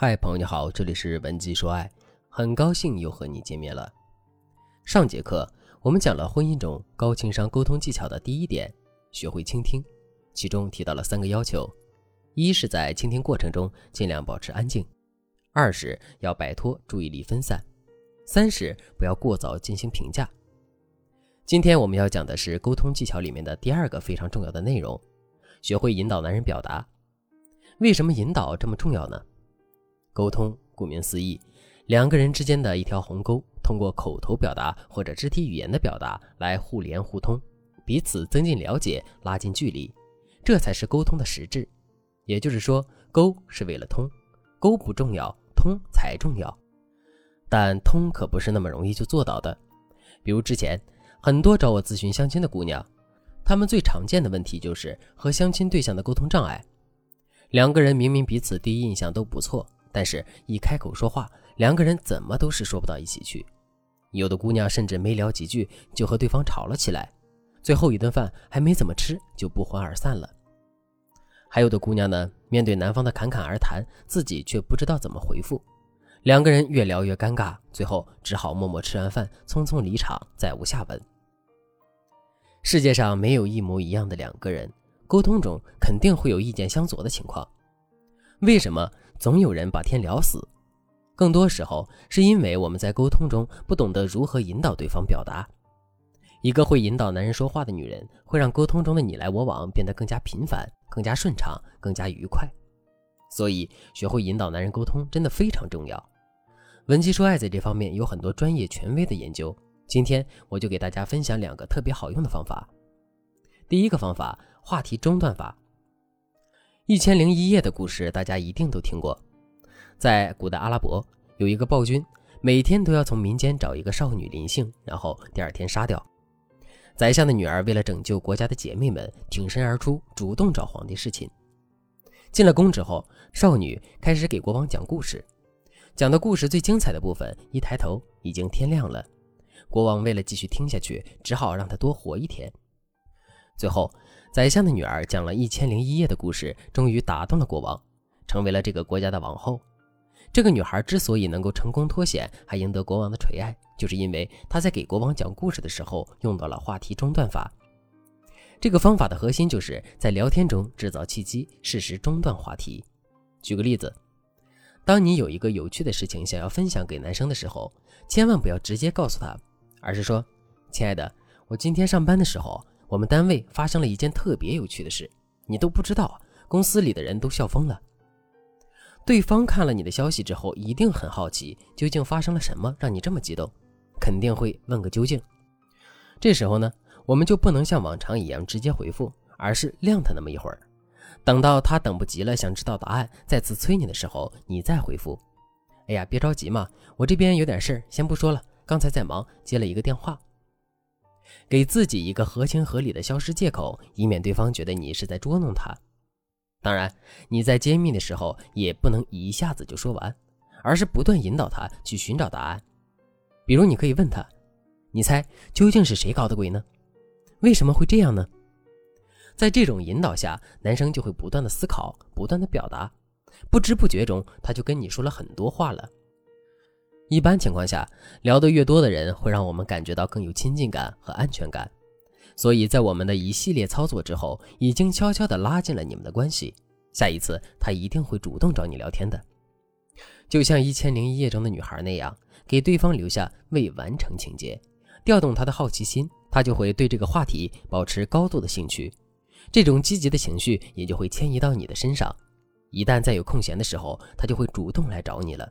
嗨，朋友你好，这里是文姬说爱，很高兴又和你见面了。上节课我们讲了婚姻中高情商沟通技巧的第一点，学会倾听，其中提到了三个要求：一是在倾听过程中尽量保持安静；二是要摆脱注意力分散；三是不要过早进行评价。今天我们要讲的是沟通技巧里面的第二个非常重要的内容，学会引导男人表达。为什么引导这么重要呢？沟通，顾名思义，两个人之间的一条鸿沟，通过口头表达或者肢体语言的表达来互联互通，彼此增进了解，拉近距离，这才是沟通的实质。也就是说，沟是为了通，沟不重要，通才重要。但通可不是那么容易就做到的。比如之前很多找我咨询相亲的姑娘，她们最常见的问题就是和相亲对象的沟通障碍。两个人明明彼此第一印象都不错。但是，一开口说话，两个人怎么都是说不到一起去。有的姑娘甚至没聊几句就和对方吵了起来，最后一顿饭还没怎么吃就不欢而散了。还有的姑娘呢，面对男方的侃侃而谈，自己却不知道怎么回复，两个人越聊越尴尬，最后只好默默吃完饭，匆匆离场，再无下文。世界上没有一模一样的两个人，沟通中肯定会有意见相左的情况。为什么？总有人把天聊死，更多时候是因为我们在沟通中不懂得如何引导对方表达。一个会引导男人说话的女人，会让沟通中的你来我往变得更加频繁、更加顺畅、更加愉快。所以，学会引导男人沟通真的非常重要。文姬说爱在这方面有很多专业权威的研究，今天我就给大家分享两个特别好用的方法。第一个方法，话题中断法。一千零一夜的故事，大家一定都听过。在古代阿拉伯，有一个暴君，每天都要从民间找一个少女临幸，然后第二天杀掉。宰相的女儿为了拯救国家的姐妹们，挺身而出，主动找皇帝侍寝。进了宫之后，少女开始给国王讲故事。讲的故事最精彩的部分，一抬头已经天亮了。国王为了继续听下去，只好让她多活一天。最后。宰相的女儿讲了一千零一夜的故事，终于打动了国王，成为了这个国家的王后。这个女孩之所以能够成功脱险，还赢得国王的垂爱，就是因为她在给国王讲故事的时候用到了话题中断法。这个方法的核心就是在聊天中制造契机，适时中断话题。举个例子，当你有一个有趣的事情想要分享给男生的时候，千万不要直接告诉他，而是说：“亲爱的，我今天上班的时候。”我们单位发生了一件特别有趣的事，你都不知道，公司里的人都笑疯了。对方看了你的消息之后，一定很好奇，究竟发生了什么让你这么激动，肯定会问个究竟。这时候呢，我们就不能像往常一样直接回复，而是晾他那么一会儿，等到他等不及了，想知道答案，再次催你的时候，你再回复。哎呀，别着急嘛，我这边有点事儿，先不说了，刚才在忙，接了一个电话。给自己一个合情合理的消失借口，以免对方觉得你是在捉弄他。当然，你在揭秘的时候也不能一下子就说完，而是不断引导他去寻找答案。比如，你可以问他：“你猜究竟是谁搞的鬼呢？为什么会这样呢？”在这种引导下，男生就会不断的思考，不断的表达，不知不觉中他就跟你说了很多话了。一般情况下，聊得越多的人，会让我们感觉到更有亲近感和安全感。所以在我们的一系列操作之后，已经悄悄地拉近了你们的关系。下一次他一定会主动找你聊天的，就像《一千零一夜》中的女孩那样，给对方留下未完成情节，调动他的好奇心，他就会对这个话题保持高度的兴趣。这种积极的情绪也就会迁移到你的身上。一旦再有空闲的时候，他就会主动来找你了。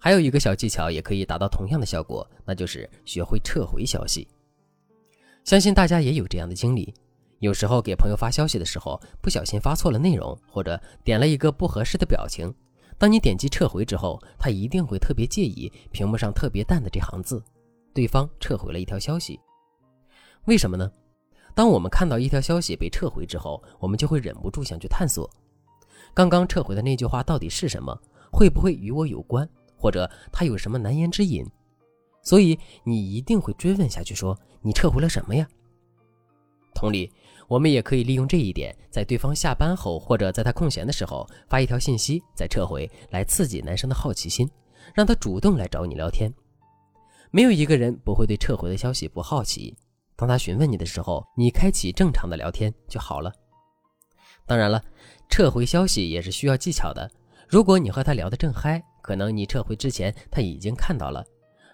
还有一个小技巧也可以达到同样的效果，那就是学会撤回消息。相信大家也有这样的经历，有时候给朋友发消息的时候，不小心发错了内容，或者点了一个不合适的表情。当你点击撤回之后，他一定会特别介意屏幕上特别淡的这行字，对方撤回了一条消息。为什么呢？当我们看到一条消息被撤回之后，我们就会忍不住想去探索，刚刚撤回的那句话到底是什么，会不会与我有关？或者他有什么难言之隐，所以你一定会追问下去，说你撤回了什么呀？同理，我们也可以利用这一点，在对方下班后或者在他空闲的时候发一条信息，再撤回来刺激男生的好奇心，让他主动来找你聊天。没有一个人不会对撤回的消息不好奇。当他询问你的时候，你开启正常的聊天就好了。当然了，撤回消息也是需要技巧的。如果你和他聊得正嗨，可能你撤回之前他已经看到了。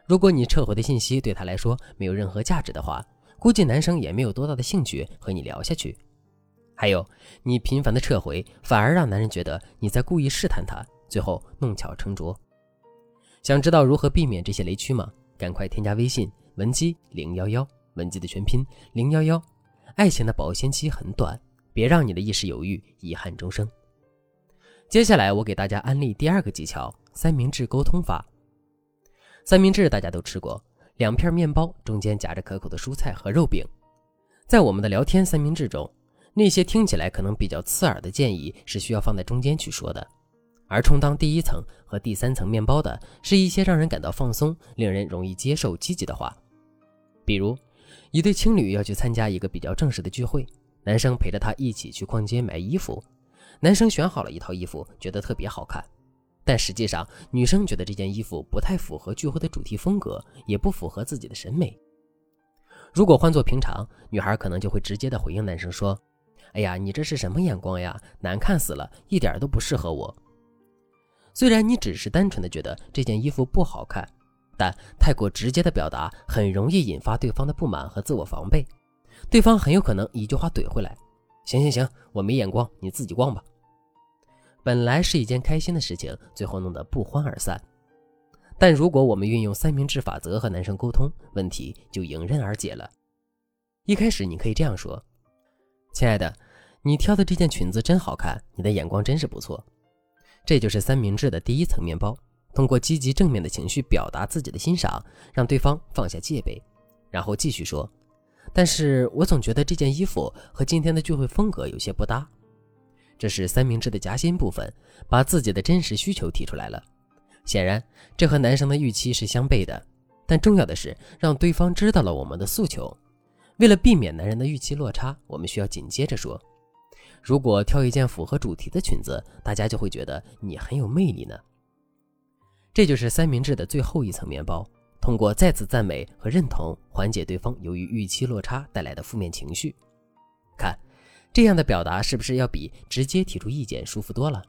如果你撤回的信息对他来说没有任何价值的话，估计男生也没有多大的兴趣和你聊下去。还有，你频繁的撤回，反而让男人觉得你在故意试探他，最后弄巧成拙。想知道如何避免这些雷区吗？赶快添加微信文姬零幺幺，文姬的全拼零幺幺。爱情的保鲜期很短，别让你的一时犹豫遗憾终生。接下来我给大家安利第二个技巧——三明治沟通法。三明治大家都吃过。两片面包中间夹着可口的蔬菜和肉饼，在我们的聊天三明治中，那些听起来可能比较刺耳的建议是需要放在中间去说的，而充当第一层和第三层面包的是一些让人感到放松、令人容易接受、积极的话。比如，一对情侣要去参加一个比较正式的聚会，男生陪着她一起去逛街买衣服，男生选好了一套衣服，觉得特别好看。但实际上，女生觉得这件衣服不太符合聚会的主题风格，也不符合自己的审美。如果换做平常，女孩可能就会直接的回应男生说：“哎呀，你这是什么眼光呀？难看死了，一点都不适合我。”虽然你只是单纯的觉得这件衣服不好看，但太过直接的表达很容易引发对方的不满和自我防备，对方很有可能一句话怼回来：“行行行，我没眼光，你自己逛吧。”本来是一件开心的事情，最后弄得不欢而散。但如果我们运用三明治法则和男生沟通，问题就迎刃而解了。一开始你可以这样说：“亲爱的，你挑的这件裙子真好看，你的眼光真是不错。”这就是三明治的第一层面包。通过积极正面的情绪表达自己的欣赏，让对方放下戒备，然后继续说：“但是我总觉得这件衣服和今天的聚会风格有些不搭。”这是三明治的夹心部分，把自己的真实需求提出来了。显然，这和男生的预期是相悖的。但重要的是，让对方知道了我们的诉求。为了避免男人的预期落差，我们需要紧接着说：“如果挑一件符合主题的裙子，大家就会觉得你很有魅力呢。”这就是三明治的最后一层面包。通过再次赞美和认同，缓解对方由于预期落差带来的负面情绪。看。这样的表达是不是要比直接提出意见舒服多了？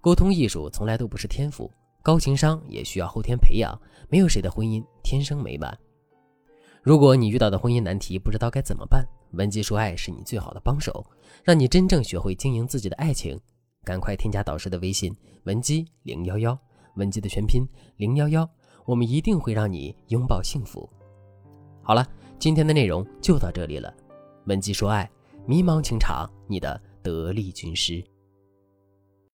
沟通艺术从来都不是天赋，高情商也需要后天培养。没有谁的婚姻天生美满。如果你遇到的婚姻难题不知道该怎么办，文姬说爱是你最好的帮手，让你真正学会经营自己的爱情。赶快添加导师的微信文姬零幺幺，文姬的全拼零幺幺，我们一定会让你拥抱幸福。好了，今天的内容就到这里了，文姬说爱。迷茫情场，你的得力军师。